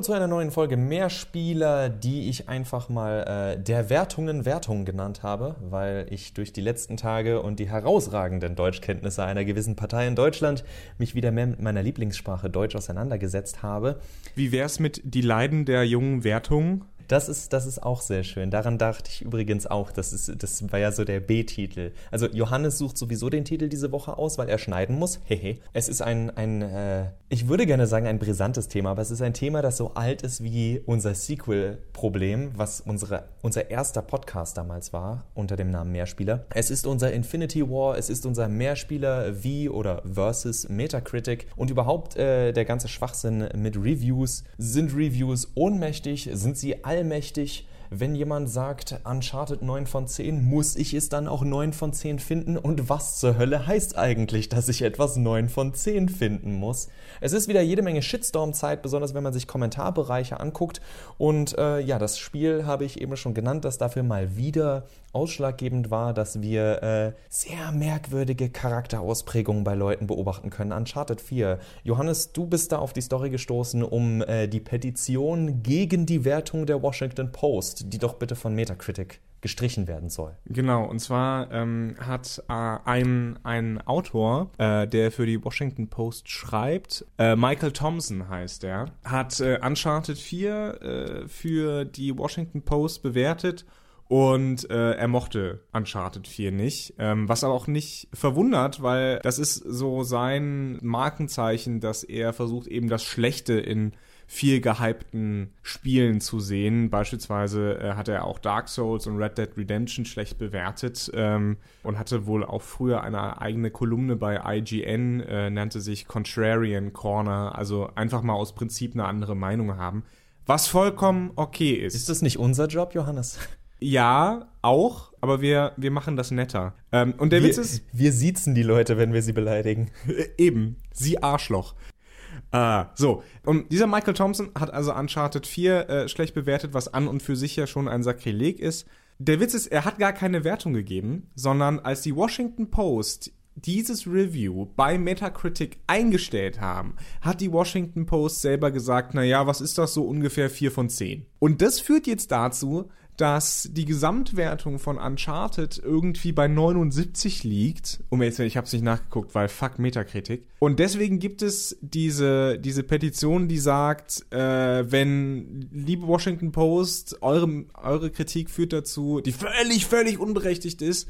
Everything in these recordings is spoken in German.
Hallo zu einer neuen Folge Mehrspieler, die ich einfach mal äh, der Wertungen Wertungen genannt habe, weil ich durch die letzten Tage und die herausragenden Deutschkenntnisse einer gewissen Partei in Deutschland mich wieder mehr mit meiner Lieblingssprache Deutsch auseinandergesetzt habe. Wie wär's mit die Leiden der jungen Wertungen? Das ist, das ist auch sehr schön. Daran dachte ich übrigens auch. Das, ist, das war ja so der B-Titel. Also Johannes sucht sowieso den Titel diese Woche aus, weil er schneiden muss. Hehe. es ist ein, ein äh, ich würde gerne sagen, ein brisantes Thema, aber es ist ein Thema, das so alt ist wie unser Sequel-Problem, was unsere, unser erster Podcast damals war, unter dem Namen Mehrspieler. Es ist unser Infinity War, es ist unser Mehrspieler wie oder versus Metacritic und überhaupt äh, der ganze Schwachsinn mit Reviews. Sind Reviews ohnmächtig? Sind sie all allmächtig. Wenn jemand sagt, Uncharted 9 von 10, muss ich es dann auch 9 von 10 finden? Und was zur Hölle heißt eigentlich, dass ich etwas 9 von 10 finden muss? Es ist wieder jede Menge Shitstorm-Zeit, besonders wenn man sich Kommentarbereiche anguckt. Und äh, ja, das Spiel habe ich eben schon genannt, das dafür mal wieder ausschlaggebend war, dass wir äh, sehr merkwürdige Charakterausprägungen bei Leuten beobachten können. Uncharted 4. Johannes, du bist da auf die Story gestoßen, um äh, die Petition gegen die Wertung der Washington Post, die doch bitte von Metacritic gestrichen werden soll. Genau, und zwar ähm, hat äh, ein, ein Autor, äh, der für die Washington Post schreibt, äh, Michael Thompson heißt er, hat äh, Uncharted 4 äh, für die Washington Post bewertet und äh, er mochte Uncharted 4 nicht, ähm, was aber auch nicht verwundert, weil das ist so sein Markenzeichen, dass er versucht eben das Schlechte in viel gehypten Spielen zu sehen. Beispielsweise äh, hat er auch Dark Souls und Red Dead Redemption schlecht bewertet ähm, und hatte wohl auch früher eine eigene Kolumne bei IGN, äh, nannte sich Contrarian Corner, also einfach mal aus Prinzip eine andere Meinung haben. Was vollkommen okay ist. Ist das nicht unser Job, Johannes? Ja, auch, aber wir, wir machen das netter. Ähm, und der wir, Witz ist. Wir siezen die Leute, wenn wir sie beleidigen. Eben, sie Arschloch. Äh, so, und dieser Michael Thompson hat also Uncharted 4 äh, schlecht bewertet, was an und für sich ja schon ein Sakrileg ist. Der Witz ist, er hat gar keine Wertung gegeben, sondern als die Washington Post dieses Review bei Metacritic eingestellt haben, hat die Washington Post selber gesagt, naja, was ist das so ungefähr 4 von 10? Und das führt jetzt dazu, dass die Gesamtwertung von Uncharted irgendwie bei 79 liegt. Um jetzt, ich habe es nicht nachgeguckt, weil fuck Metakritik. Und deswegen gibt es diese, diese Petition, die sagt, äh, wenn, liebe Washington Post, eure, eure Kritik führt dazu, die völlig, völlig unberechtigt ist,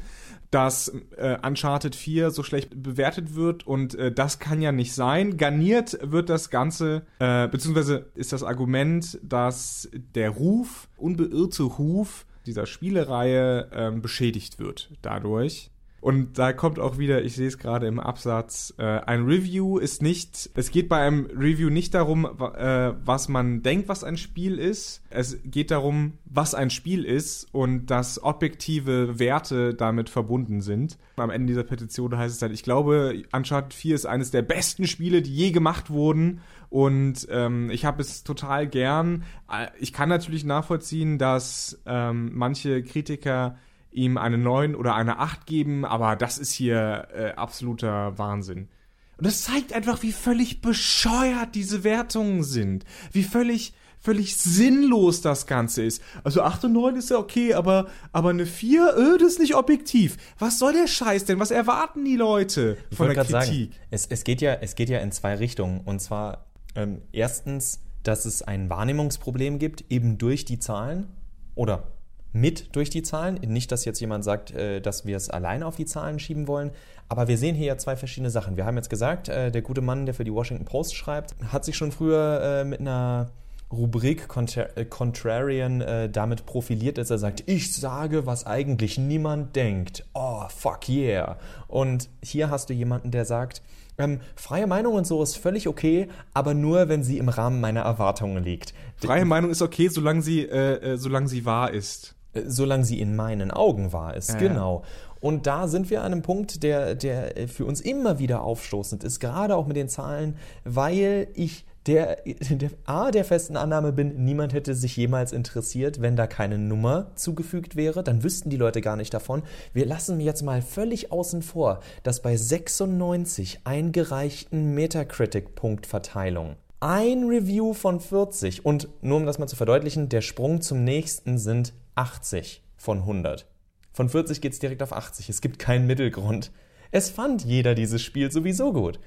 dass äh, Uncharted 4 so schlecht bewertet wird und äh, das kann ja nicht sein. Garniert wird das Ganze, äh, beziehungsweise ist das Argument, dass der Ruf, unbeirrte Ruf dieser Spielereihe ähm, beschädigt wird dadurch. Und da kommt auch wieder, ich sehe es gerade im Absatz, äh, ein Review ist nicht, es geht bei einem Review nicht darum, äh, was man denkt, was ein Spiel ist. Es geht darum, was ein Spiel ist und dass objektive Werte damit verbunden sind. Am Ende dieser Petition heißt es dann, ich glaube, Uncharted 4 ist eines der besten Spiele, die je gemacht wurden und ähm, ich habe es total gern. Äh, ich kann natürlich nachvollziehen, dass ähm, manche Kritiker ihm eine 9 oder eine 8 geben, aber das ist hier äh, absoluter Wahnsinn. Und das zeigt einfach, wie völlig bescheuert diese Wertungen sind. Wie völlig, völlig sinnlos das Ganze ist. Also 8 und 9 ist ja okay, aber, aber eine 4, öh, das ist nicht objektiv. Was soll der Scheiß denn? Was erwarten die Leute von der Kritik? Sagen, es, es, geht ja, es geht ja in zwei Richtungen. Und zwar ähm, erstens, dass es ein Wahrnehmungsproblem gibt, eben durch die Zahlen. Oder mit durch die Zahlen. Nicht, dass jetzt jemand sagt, äh, dass wir es alleine auf die Zahlen schieben wollen, aber wir sehen hier ja zwei verschiedene Sachen. Wir haben jetzt gesagt, äh, der gute Mann, der für die Washington Post schreibt, hat sich schon früher äh, mit einer Rubrik Contrarian damit profiliert, dass er sagt, ich sage, was eigentlich niemand denkt. Oh, fuck yeah. Und hier hast du jemanden, der sagt, ähm, freie Meinung und so ist völlig okay, aber nur, wenn sie im Rahmen meiner Erwartungen liegt. Freie Meinung ist okay, solange sie, äh, solange sie wahr ist. Äh, solange sie in meinen Augen wahr ist, ja, genau. Und da sind wir an einem Punkt, der, der für uns immer wieder aufstoßend ist, gerade auch mit den Zahlen, weil ich der, der A, der festen Annahme bin, niemand hätte sich jemals interessiert, wenn da keine Nummer zugefügt wäre, dann wüssten die Leute gar nicht davon. Wir lassen jetzt mal völlig außen vor, dass bei 96 eingereichten Metacritic-Punktverteilung Ein Review von 40 und nur um das mal zu verdeutlichen, der Sprung zum nächsten sind 80 von 100. Von 40 geht's direkt auf 80. Es gibt keinen Mittelgrund. Es fand jeder dieses Spiel sowieso gut.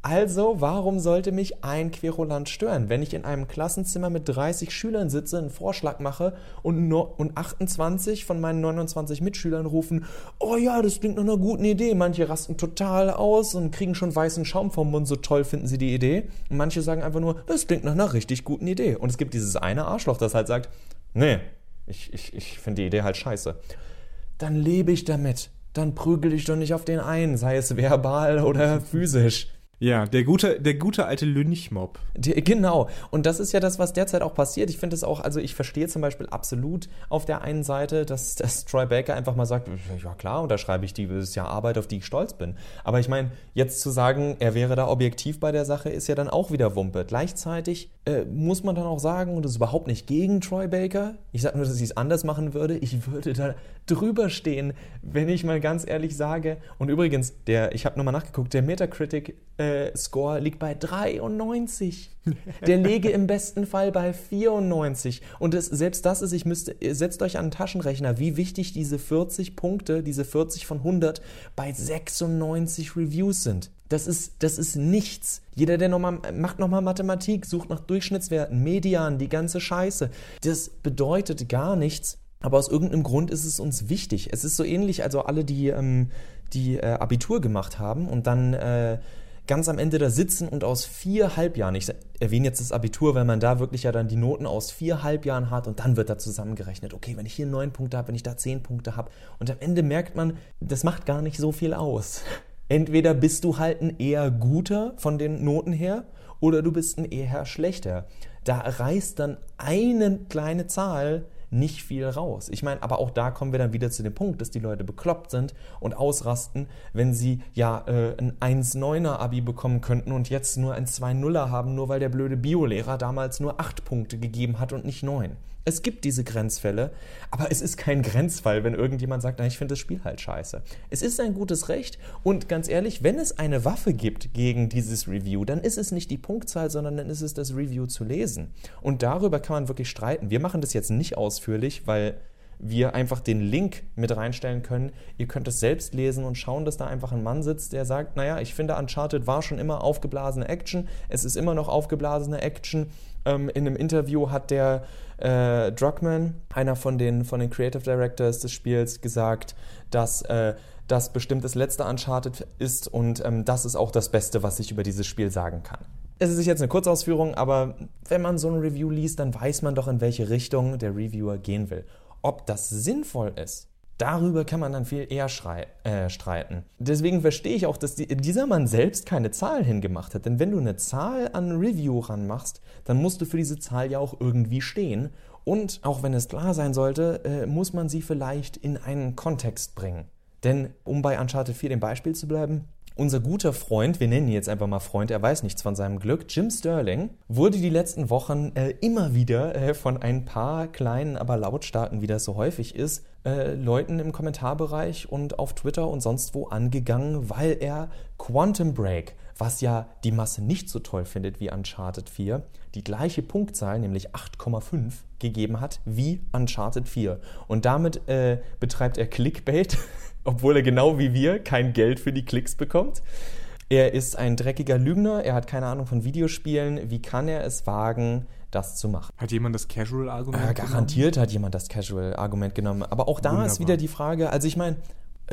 Also, warum sollte mich ein Querulant stören, wenn ich in einem Klassenzimmer mit 30 Schülern sitze, einen Vorschlag mache und, und 28 von meinen 29 Mitschülern rufen, oh ja, das klingt nach einer guten Idee. Manche rasten total aus und kriegen schon weißen Schaum vom Mund, so toll finden sie die Idee. Und manche sagen einfach nur, das klingt nach einer richtig guten Idee. Und es gibt dieses eine Arschloch, das halt sagt, nee, ich, ich, ich finde die Idee halt scheiße. Dann lebe ich damit. Dann prügel ich doch nicht auf den einen, sei es verbal oder physisch. Ja, der gute, der gute alte Lynchmob. Genau. Und das ist ja das, was derzeit auch passiert. Ich finde es auch, also ich verstehe zum Beispiel absolut auf der einen Seite, dass, dass Troy Baker einfach mal sagt, ja klar, unterschreibe ich die, das ist ja Arbeit, auf die ich stolz bin. Aber ich meine, jetzt zu sagen, er wäre da objektiv bei der Sache, ist ja dann auch wieder Wumpe. Gleichzeitig äh, muss man dann auch sagen, und das ist überhaupt nicht gegen Troy Baker, ich sage nur, dass ich es anders machen würde, ich würde da drüber stehen, wenn ich mal ganz ehrlich sage. Und übrigens, der, ich habe nochmal nachgeguckt, der Metacritic äh, Score liegt bei 93. Der lege im besten Fall bei 94. Und das, selbst das ist, ich müsste, setzt euch an einen Taschenrechner, wie wichtig diese 40 Punkte, diese 40 von 100 bei 96 Reviews sind. Das ist, das ist nichts. Jeder, der nochmal, macht nochmal Mathematik, sucht nach Durchschnittswerten, Median, die ganze Scheiße. Das bedeutet gar nichts. Aber aus irgendeinem Grund ist es uns wichtig. Es ist so ähnlich, also alle, die, ähm, die äh, Abitur gemacht haben und dann äh, ganz am Ende da sitzen und aus vier Halbjahren, ich erwähne jetzt das Abitur, weil man da wirklich ja dann die Noten aus vier Halbjahren hat und dann wird da zusammengerechnet, okay, wenn ich hier neun Punkte habe, wenn ich da zehn Punkte habe und am Ende merkt man, das macht gar nicht so viel aus. Entweder bist du halt ein eher guter von den Noten her oder du bist ein eher schlechter. Da reißt dann eine kleine Zahl nicht viel raus. Ich meine, aber auch da kommen wir dann wieder zu dem Punkt, dass die Leute bekloppt sind und ausrasten, wenn sie ja äh, ein 1,9er Abi bekommen könnten und jetzt nur ein 2,0er haben, nur weil der blöde Biolehrer damals nur 8 Punkte gegeben hat und nicht 9. Es gibt diese Grenzfälle, aber es ist kein Grenzfall, wenn irgendjemand sagt, na, ich finde das Spiel halt scheiße. Es ist ein gutes Recht und ganz ehrlich, wenn es eine Waffe gibt gegen dieses Review, dann ist es nicht die Punktzahl, sondern dann ist es das Review zu lesen. Und darüber kann man wirklich streiten. Wir machen das jetzt nicht ausführlich, weil wir einfach den Link mit reinstellen können. Ihr könnt es selbst lesen und schauen, dass da einfach ein Mann sitzt, der sagt, naja, ich finde Uncharted war schon immer aufgeblasene Action, es ist immer noch aufgeblasene Action. Ähm, in einem Interview hat der äh, Druckmann, einer von den, von den Creative Directors des Spiels, gesagt, dass äh, das bestimmt das letzte Uncharted ist und ähm, das ist auch das Beste, was ich über dieses Spiel sagen kann. Es ist jetzt eine Kurzausführung, aber wenn man so ein Review liest, dann weiß man doch, in welche Richtung der Reviewer gehen will. Ob das sinnvoll ist, darüber kann man dann viel eher äh, streiten. Deswegen verstehe ich auch, dass die, dieser Mann selbst keine Zahl hingemacht hat. Denn wenn du eine Zahl an Review ranmachst, dann musst du für diese Zahl ja auch irgendwie stehen. Und auch wenn es klar sein sollte, äh, muss man sie vielleicht in einen Kontext bringen. Denn um bei Uncharted 4 dem Beispiel zu bleiben, unser guter Freund, wir nennen ihn jetzt einfach mal Freund, er weiß nichts von seinem Glück, Jim Sterling, wurde die letzten Wochen äh, immer wieder äh, von ein paar kleinen, aber lautstarken, wie das so häufig ist, äh, Leuten im Kommentarbereich und auf Twitter und sonst wo angegangen, weil er Quantum Break, was ja die Masse nicht so toll findet wie Uncharted 4, die gleiche Punktzahl, nämlich 8,5, gegeben hat wie Uncharted 4. Und damit äh, betreibt er Clickbait obwohl er genau wie wir kein Geld für die Klicks bekommt. Er ist ein dreckiger Lügner, er hat keine Ahnung von Videospielen. Wie kann er es wagen, das zu machen? Hat jemand das Casual-Argument äh, Garantiert genommen? hat jemand das Casual-Argument genommen. Aber auch da Wunderbar. ist wieder die Frage, also ich meine,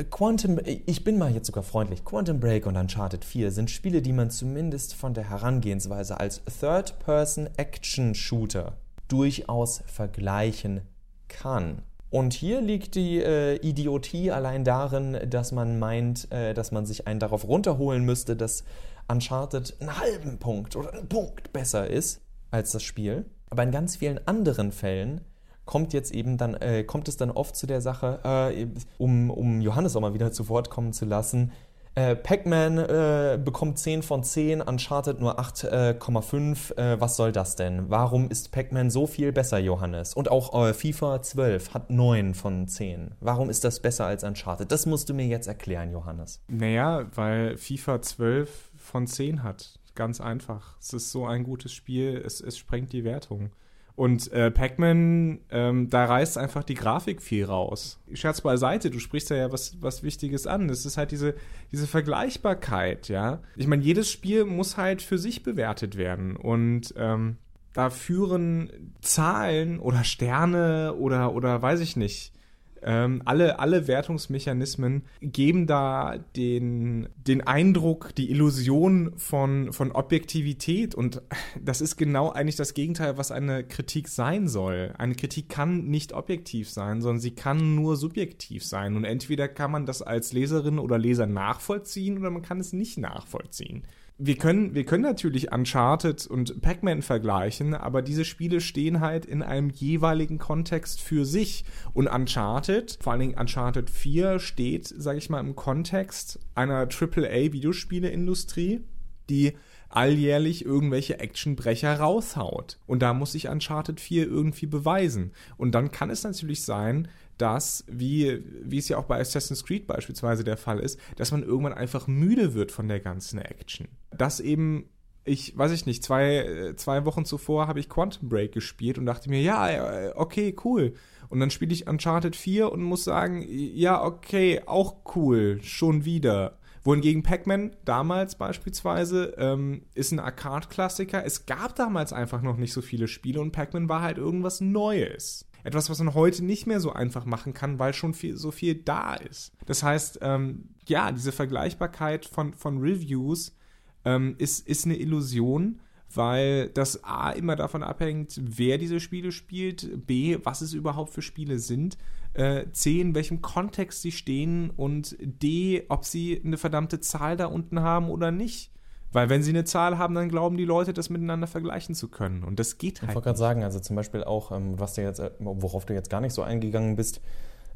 Quantum, ich bin mal jetzt sogar freundlich. Quantum Break und Uncharted 4 sind Spiele, die man zumindest von der Herangehensweise als Third-Person-Action-Shooter durchaus vergleichen kann. Und hier liegt die äh, Idiotie allein darin, dass man meint, äh, dass man sich einen darauf runterholen müsste, dass Uncharted einen halben Punkt oder einen Punkt besser ist als das Spiel. Aber in ganz vielen anderen Fällen kommt jetzt eben dann, äh, kommt es dann oft zu der Sache, äh, um, um Johannes auch mal wieder zu Wort kommen zu lassen, äh, Pac-Man äh, bekommt 10 von 10, Uncharted nur 8,5. Äh, was soll das denn? Warum ist Pac-Man so viel besser, Johannes? Und auch äh, FIFA 12 hat 9 von 10. Warum ist das besser als Uncharted? Das musst du mir jetzt erklären, Johannes. Naja, weil FIFA 12 von 10 hat. Ganz einfach. Es ist so ein gutes Spiel, es, es sprengt die Wertung. Und äh, Pac-Man, ähm, da reißt einfach die Grafik viel raus. Scherz beiseite, du sprichst ja was, was Wichtiges an. Es ist halt diese, diese Vergleichbarkeit, ja. Ich meine, jedes Spiel muss halt für sich bewertet werden. Und ähm, da führen Zahlen oder Sterne oder, oder weiß ich nicht, ähm, alle, alle Wertungsmechanismen geben da den, den Eindruck, die Illusion von, von Objektivität. Und das ist genau eigentlich das Gegenteil, was eine Kritik sein soll. Eine Kritik kann nicht objektiv sein, sondern sie kann nur subjektiv sein. Und entweder kann man das als Leserin oder Leser nachvollziehen oder man kann es nicht nachvollziehen wir können, wir können natürlich Uncharted und Pac-Man vergleichen, aber diese Spiele stehen halt in einem jeweiligen Kontext für sich. Und Uncharted, vor allen Dingen Uncharted 4, steht, sag ich mal, im Kontext einer AAA-Videospieleindustrie, die alljährlich irgendwelche Actionbrecher raushaut. Und da muss sich Uncharted 4 irgendwie beweisen. Und dann kann es natürlich sein, dass, wie, wie es ja auch bei Assassin's Creed beispielsweise der Fall ist, dass man irgendwann einfach müde wird von der ganzen Action. Dass eben ich weiß ich nicht, zwei, zwei Wochen zuvor habe ich Quantum Break gespielt und dachte mir, ja, okay, cool. Und dann spiele ich Uncharted 4 und muss sagen, ja, okay, auch cool, schon wieder. Wohingegen Pac-Man damals beispielsweise ähm, ist ein Arcade-Klassiker. Es gab damals einfach noch nicht so viele Spiele und Pac-Man war halt irgendwas Neues. Etwas, was man heute nicht mehr so einfach machen kann, weil schon viel, so viel da ist. Das heißt, ähm, ja, diese Vergleichbarkeit von, von Reviews ähm, ist, ist eine Illusion, weil das A immer davon abhängt, wer diese Spiele spielt, B, was es überhaupt für Spiele sind, äh, C, in welchem Kontext sie stehen und D, ob sie eine verdammte Zahl da unten haben oder nicht. Weil wenn sie eine Zahl haben, dann glauben die Leute, das miteinander vergleichen zu können. Und das geht halt. Ich wollte gerade sagen, also zum Beispiel auch, ähm, was du jetzt, äh, worauf du jetzt gar nicht so eingegangen bist,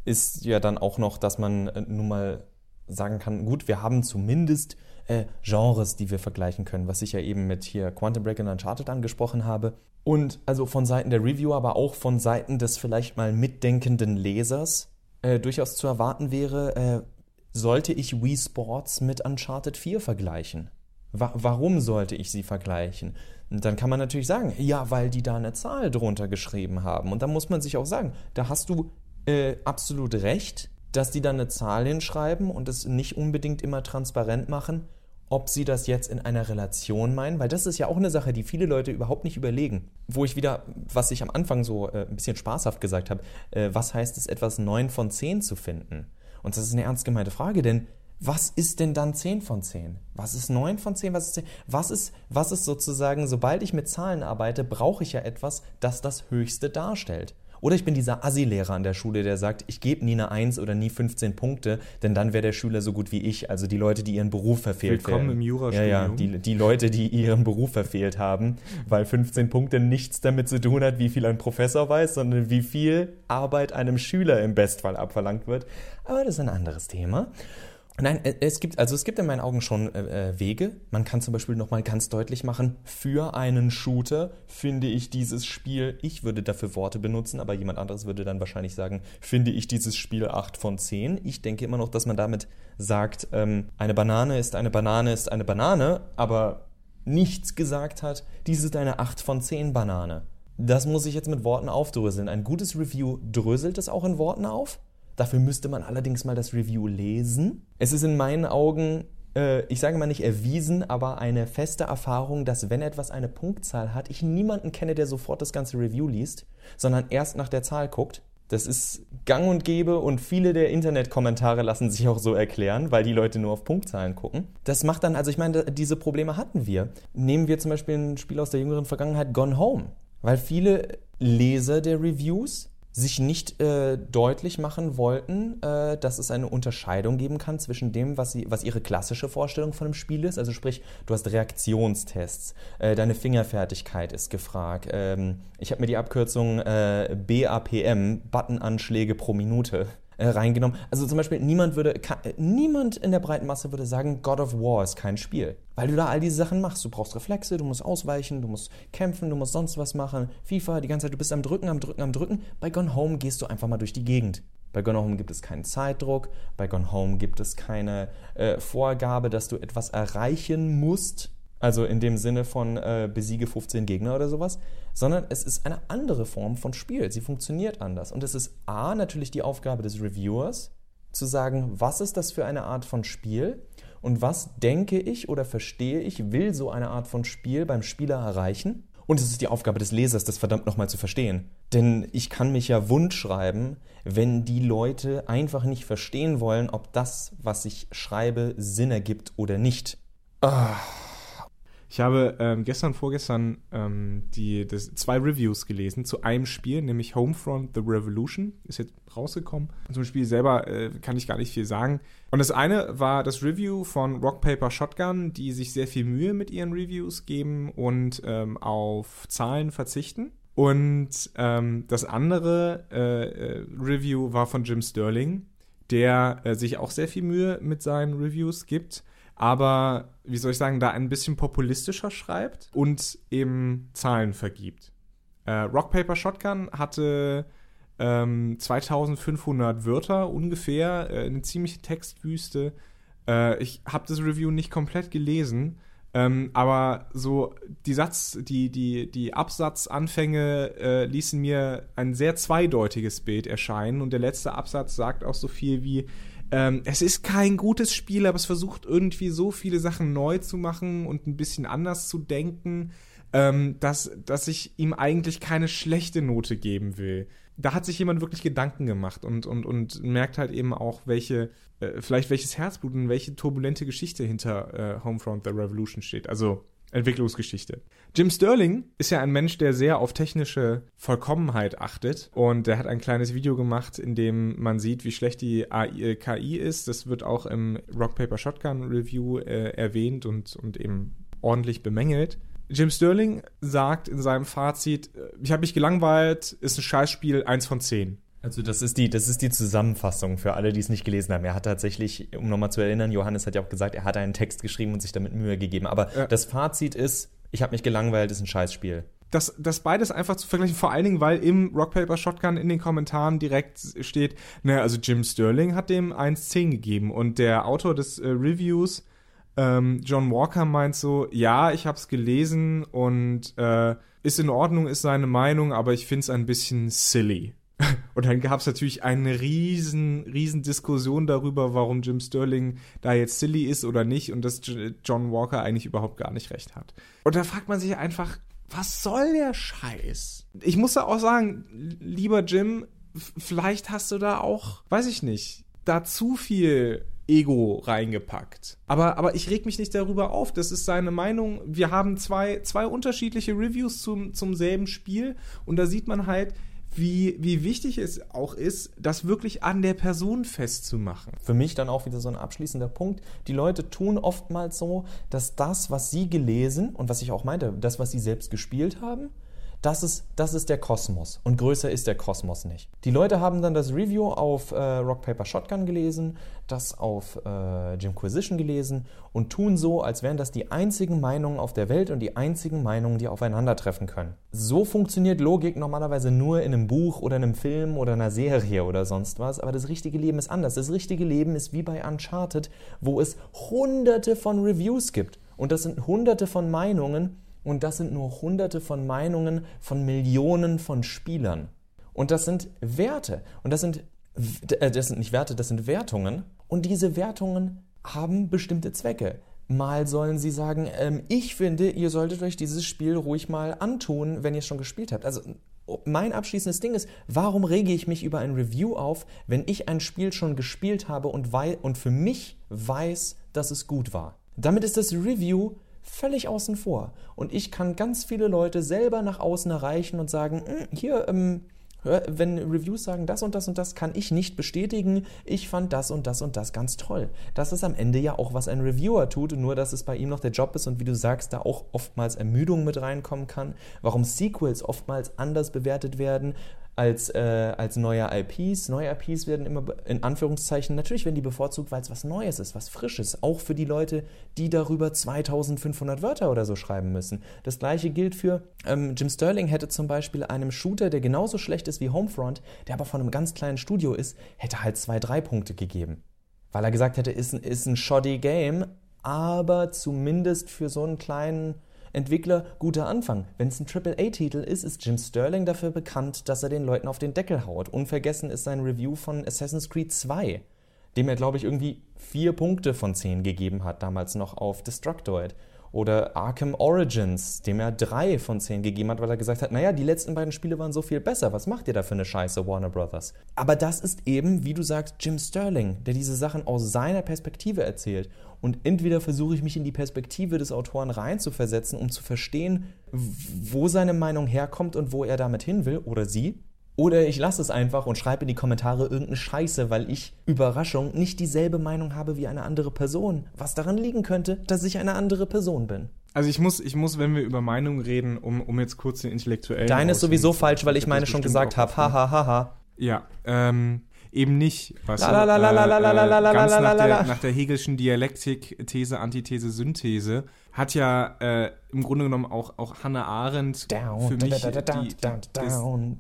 ist ja dann auch noch, dass man äh, nun mal sagen kann, gut, wir haben zumindest äh, Genres, die wir vergleichen können, was ich ja eben mit hier Quantum Break und Uncharted angesprochen habe. Und also von Seiten der Reviewer, aber auch von Seiten des vielleicht mal mitdenkenden Lesers äh, durchaus zu erwarten wäre, äh, sollte ich Wii Sports mit Uncharted 4 vergleichen? Wa warum sollte ich sie vergleichen? Und dann kann man natürlich sagen, ja, weil die da eine Zahl drunter geschrieben haben. Und dann muss man sich auch sagen, da hast du äh, absolut recht, dass die da eine Zahl hinschreiben und es nicht unbedingt immer transparent machen, ob sie das jetzt in einer Relation meinen, weil das ist ja auch eine Sache, die viele Leute überhaupt nicht überlegen. Wo ich wieder, was ich am Anfang so äh, ein bisschen spaßhaft gesagt habe, äh, was heißt es, etwas 9 von 10 zu finden? Und das ist eine ernst gemeinte Frage, denn was ist denn dann 10 von 10? Was ist 9 von 10? Was ist 10? Was ist, was ist sozusagen, sobald ich mit Zahlen arbeite, brauche ich ja etwas, das das Höchste darstellt. Oder ich bin dieser Assi-Lehrer an der Schule, der sagt, ich gebe nie eine 1 oder nie 15 Punkte, denn dann wäre der Schüler so gut wie ich. Also die Leute, die ihren Beruf verfehlt Willkommen werden. im Jurastudium. Ja, ja, die, die Leute, die ihren Beruf verfehlt haben, weil 15 Punkte nichts damit zu tun hat, wie viel ein Professor weiß, sondern wie viel Arbeit einem Schüler im Bestfall abverlangt wird. Aber das ist ein anderes Thema. Nein, äh, es gibt, also es gibt in meinen Augen schon äh, äh Wege. Man kann zum Beispiel nochmal ganz deutlich machen, für einen Shooter finde ich dieses Spiel, ich würde dafür Worte benutzen, aber jemand anderes würde dann wahrscheinlich sagen, finde ich dieses Spiel 8 von 10. Ich denke immer noch, dass man damit sagt, ähm, eine Banane ist eine Banane ist eine Banane, aber nichts gesagt hat, dies ist eine 8 von 10 Banane. Das muss ich jetzt mit Worten aufdröseln. Ein gutes Review dröselt es auch in Worten auf. Dafür müsste man allerdings mal das Review lesen. Es ist in meinen Augen, äh, ich sage mal nicht erwiesen, aber eine feste Erfahrung, dass wenn etwas eine Punktzahl hat, ich niemanden kenne, der sofort das ganze Review liest, sondern erst nach der Zahl guckt. Das ist gang und gäbe und viele der Internetkommentare lassen sich auch so erklären, weil die Leute nur auf Punktzahlen gucken. Das macht dann, also ich meine, diese Probleme hatten wir. Nehmen wir zum Beispiel ein Spiel aus der jüngeren Vergangenheit, Gone Home. Weil viele Leser der Reviews sich nicht äh, deutlich machen wollten, äh, dass es eine Unterscheidung geben kann zwischen dem, was, sie, was ihre klassische Vorstellung von einem Spiel ist. Also sprich, du hast Reaktionstests, äh, deine Fingerfertigkeit ist gefragt. Ähm, ich habe mir die Abkürzung äh, BAPM, Buttonanschläge pro Minute, äh, reingenommen. Also zum Beispiel, niemand würde, kann, niemand in der breiten Masse würde sagen, God of War ist kein Spiel. Weil du da all diese Sachen machst. Du brauchst Reflexe, du musst ausweichen, du musst kämpfen, du musst sonst was machen. FIFA, die ganze Zeit, du bist am Drücken, am Drücken, am Drücken. Bei Gone Home gehst du einfach mal durch die Gegend. Bei Gone Home gibt es keinen Zeitdruck. Bei Gone Home gibt es keine äh, Vorgabe, dass du etwas erreichen musst. Also in dem Sinne von äh, besiege 15 Gegner oder sowas, sondern es ist eine andere Form von Spiel. Sie funktioniert anders. Und es ist A, natürlich die Aufgabe des Reviewers, zu sagen, was ist das für eine Art von Spiel und was denke ich oder verstehe ich, will so eine Art von Spiel beim Spieler erreichen. Und es ist die Aufgabe des Lesers, das verdammt nochmal zu verstehen. Denn ich kann mich ja wund schreiben, wenn die Leute einfach nicht verstehen wollen, ob das, was ich schreibe, Sinn ergibt oder nicht. Ah. Ich habe ähm, gestern, vorgestern ähm, die, das, zwei Reviews gelesen zu einem Spiel, nämlich Homefront The Revolution. Ist jetzt rausgekommen. Zum Spiel selber äh, kann ich gar nicht viel sagen. Und das eine war das Review von Rock Paper Shotgun, die sich sehr viel Mühe mit ihren Reviews geben und ähm, auf Zahlen verzichten. Und ähm, das andere äh, äh, Review war von Jim Sterling, der äh, sich auch sehr viel Mühe mit seinen Reviews gibt aber, wie soll ich sagen, da ein bisschen populistischer schreibt und eben Zahlen vergibt. Äh, Rock Paper Shotgun hatte ähm, 2500 Wörter ungefähr, äh, eine ziemliche Textwüste. Äh, ich habe das Review nicht komplett gelesen, ähm, aber so die Satz, die, die, die Absatzanfänge äh, ließen mir ein sehr zweideutiges Bild erscheinen und der letzte Absatz sagt auch so viel wie, ähm, es ist kein gutes Spiel, aber es versucht irgendwie so viele Sachen neu zu machen und ein bisschen anders zu denken, ähm, dass, dass ich ihm eigentlich keine schlechte Note geben will. Da hat sich jemand wirklich Gedanken gemacht und, und, und merkt halt eben auch, welche, äh, vielleicht welches Herzblut und welche turbulente Geschichte hinter äh, Homefront The Revolution steht. Also Entwicklungsgeschichte. Jim Sterling ist ja ein Mensch, der sehr auf technische Vollkommenheit achtet und der hat ein kleines Video gemacht, in dem man sieht, wie schlecht die AI, KI ist. Das wird auch im Rock Paper Shotgun Review äh, erwähnt und, und eben ordentlich bemängelt. Jim Sterling sagt in seinem Fazit, äh, ich habe mich gelangweilt, ist ein Scheißspiel, eins von zehn. Also das ist die, das ist die Zusammenfassung für alle, die es nicht gelesen haben. Er hat tatsächlich, um nochmal zu erinnern, Johannes hat ja auch gesagt, er hat einen Text geschrieben und sich damit Mühe gegeben. Aber ja. das Fazit ist, ich habe mich gelangweilt, ist ein Scheißspiel. Das, das beides einfach zu vergleichen, vor allen Dingen, weil im Rock Paper Shotgun in den Kommentaren direkt steht, naja, also Jim Sterling hat dem 1,10 gegeben und der Autor des äh, Reviews, ähm, John Walker, meint so, ja, ich habe es gelesen und äh, ist in Ordnung, ist seine Meinung, aber ich finde es ein bisschen silly. Und dann gab es natürlich eine riesen, riesen Diskussion darüber, warum Jim Sterling da jetzt silly ist oder nicht und dass John Walker eigentlich überhaupt gar nicht recht hat. Und da fragt man sich einfach, was soll der Scheiß? Ich muss da auch sagen, lieber Jim, vielleicht hast du da auch, weiß ich nicht, da zu viel Ego reingepackt. Aber, aber ich reg mich nicht darüber auf. Das ist seine Meinung. Wir haben zwei, zwei unterschiedliche Reviews zum, zum selben Spiel und da sieht man halt, wie, wie wichtig es auch ist, das wirklich an der Person festzumachen. Für mich dann auch wieder so ein abschließender Punkt. Die Leute tun oftmals so, dass das, was sie gelesen und was ich auch meinte, das, was sie selbst gespielt haben, das ist, das ist der Kosmos und größer ist der Kosmos nicht. Die Leute haben dann das Review auf äh, Rock Paper Shotgun gelesen, das auf äh, Jimquisition gelesen und tun so, als wären das die einzigen Meinungen auf der Welt und die einzigen Meinungen, die aufeinandertreffen können. So funktioniert Logik normalerweise nur in einem Buch oder einem Film oder einer Serie oder sonst was, aber das richtige Leben ist anders. Das richtige Leben ist wie bei Uncharted, wo es hunderte von Reviews gibt und das sind hunderte von Meinungen und das sind nur hunderte von Meinungen von Millionen von Spielern. Und das sind Werte. Und das sind, äh, das sind nicht Werte, das sind Wertungen. Und diese Wertungen haben bestimmte Zwecke. Mal sollen sie sagen, ähm, ich finde, ihr solltet euch dieses Spiel ruhig mal antun, wenn ihr es schon gespielt habt. Also mein abschließendes Ding ist, warum rege ich mich über ein Review auf, wenn ich ein Spiel schon gespielt habe und, und für mich weiß, dass es gut war? Damit ist das Review völlig außen vor. Und ich kann ganz viele Leute selber nach außen erreichen und sagen, hm, hier, ähm, wenn Reviews sagen, das und das und das kann ich nicht bestätigen, ich fand das und das und das ganz toll. Das ist am Ende ja auch, was ein Reviewer tut, nur dass es bei ihm noch der Job ist und wie du sagst, da auch oftmals Ermüdung mit reinkommen kann, warum Sequels oftmals anders bewertet werden, als, äh, als neue IPs. Neue IPs werden immer in Anführungszeichen, natürlich werden die bevorzugt, weil es was Neues ist, was Frisches. Auch für die Leute, die darüber 2500 Wörter oder so schreiben müssen. Das gleiche gilt für ähm, Jim Sterling hätte zum Beispiel einem Shooter, der genauso schlecht ist wie Homefront, der aber von einem ganz kleinen Studio ist, hätte halt zwei, drei Punkte gegeben. Weil er gesagt hätte, ist, ist ein shoddy Game, aber zumindest für so einen kleinen Entwickler guter Anfang. Wenn es ein AAA-Titel ist, ist Jim Sterling dafür bekannt, dass er den Leuten auf den Deckel haut. Unvergessen ist sein Review von Assassin's Creed 2, dem er, glaube ich, irgendwie vier Punkte von zehn gegeben hat, damals noch auf Destructoid. Oder Arkham Origins, dem er drei von zehn gegeben hat, weil er gesagt hat, naja, die letzten beiden Spiele waren so viel besser, was macht ihr da für eine Scheiße, Warner Brothers? Aber das ist eben, wie du sagst, Jim Sterling, der diese Sachen aus seiner Perspektive erzählt. Und entweder versuche ich mich in die Perspektive des Autoren reinzuversetzen, um zu verstehen, wo seine Meinung herkommt und wo er damit hin will, oder sie, oder ich lasse es einfach und schreibe in die Kommentare irgendeine Scheiße, weil ich, Überraschung, nicht dieselbe Meinung habe wie eine andere Person. Was daran liegen könnte, dass ich eine andere Person bin. Also ich muss, ich muss, wenn wir über Meinungen reden, um, um jetzt kurz den intellektuellen. Deine ist sowieso falsch, weil ich meine schon gesagt habe. Ha ha ha ha. Ja, ähm, eben nicht. Weißt du, ganz nach der, nach der Hegelschen Dialektik, These, Antithese, Synthese, hat ja äh, im Grunde genommen auch, auch Hannah Arendt down, für mich down, down, die, down, down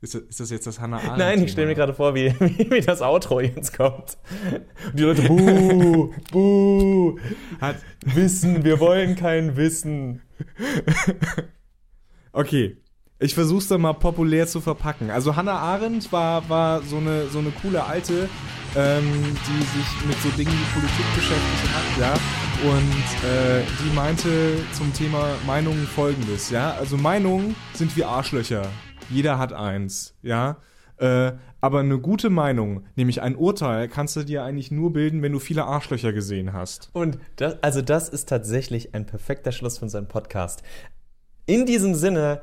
ist, das, ist das jetzt das Hannah Arendt Nein, ich stelle mir gerade vor, wie, wie, wie das Outro jetzt kommt. Und die Leute, buh, buh, Hat, Wissen, wir wollen kein Wissen. Okay. Ich versuch's dann mal populär zu verpacken. Also Hannah Arendt war, war so, eine, so eine coole Alte, ähm, die sich mit so Dingen wie Politik beschäftigt hat, ja. Und äh, die meinte zum Thema Meinungen folgendes, ja. Also Meinungen sind wie Arschlöcher. Jeder hat eins, ja. Äh, aber eine gute Meinung, nämlich ein Urteil, kannst du dir eigentlich nur bilden, wenn du viele Arschlöcher gesehen hast. Und das, also das ist tatsächlich ein perfekter Schluss von seinem Podcast. In diesem Sinne,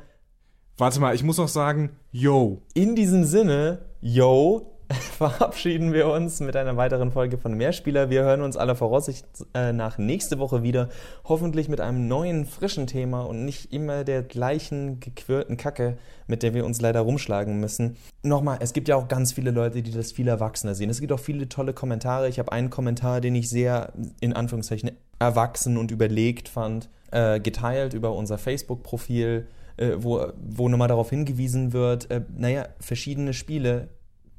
Warte mal, ich muss noch sagen, yo. in diesem Sinne, yo, verabschieden wir uns mit einer weiteren Folge von Mehrspieler. Wir hören uns aller Voraussicht äh, nach nächste Woche wieder. Hoffentlich mit einem neuen, frischen Thema und nicht immer der gleichen gequirlten Kacke, mit der wir uns leider rumschlagen müssen. Nochmal, es gibt ja auch ganz viele Leute, die das viel erwachsener sehen. Es gibt auch viele tolle Kommentare. Ich habe einen Kommentar, den ich sehr, in Anführungszeichen, erwachsen und überlegt fand, äh, geteilt über unser Facebook-Profil. Äh, wo, wo nochmal darauf hingewiesen wird, naja, verschiedene Spiele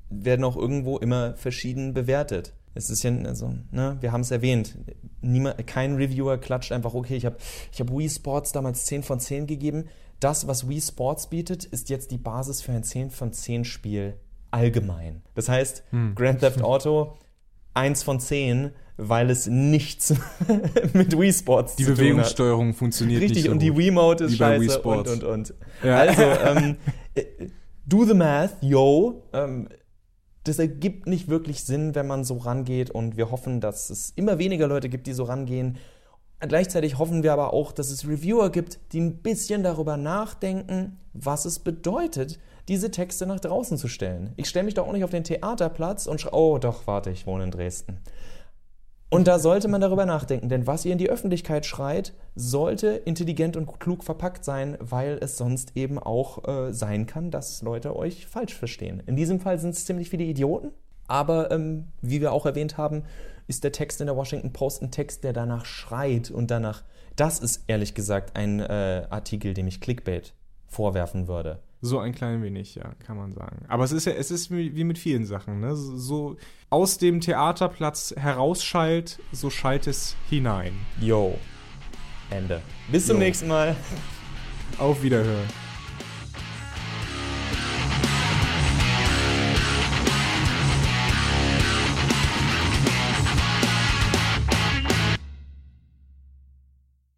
werden auch irgendwo immer verschieden bewertet. Es ist ja, also, ne, wir haben es erwähnt, niemand, kein Reviewer klatscht einfach, okay, ich habe ich hab Wii Sports damals 10 von 10 gegeben. Das, was Wii Sports bietet, ist jetzt die Basis für ein 10 von 10 Spiel allgemein. Das heißt, Grand Theft Auto 1 von 10, weil es nichts mit Wii Sports Die zu tun hat. Bewegungssteuerung funktioniert Richtig, nicht so und die gut. Wiimote ist Wii scheiße und, und, und. Ja. Also, ähm, äh, do the math, yo. Ähm, das ergibt nicht wirklich Sinn, wenn man so rangeht und wir hoffen, dass es immer weniger Leute gibt, die so rangehen. Gleichzeitig hoffen wir aber auch, dass es Reviewer gibt, die ein bisschen darüber nachdenken, was es bedeutet, diese Texte nach draußen zu stellen. Ich stelle mich doch auch nicht auf den Theaterplatz und schreibe, oh doch, warte, ich wohne in Dresden. Und da sollte man darüber nachdenken, denn was ihr in die Öffentlichkeit schreit, sollte intelligent und klug verpackt sein, weil es sonst eben auch äh, sein kann, dass Leute euch falsch verstehen. In diesem Fall sind es ziemlich viele Idioten, aber ähm, wie wir auch erwähnt haben, ist der Text in der Washington Post ein Text, der danach schreit und danach. Das ist ehrlich gesagt ein äh, Artikel, dem ich Clickbait vorwerfen würde. So ein klein wenig, ja, kann man sagen. Aber es ist ja, es ist wie mit vielen Sachen, ne? So aus dem Theaterplatz herausschallt, so schallt es hinein. Yo. Ende. Bis zum Yo. nächsten Mal. Auf Wiederhören.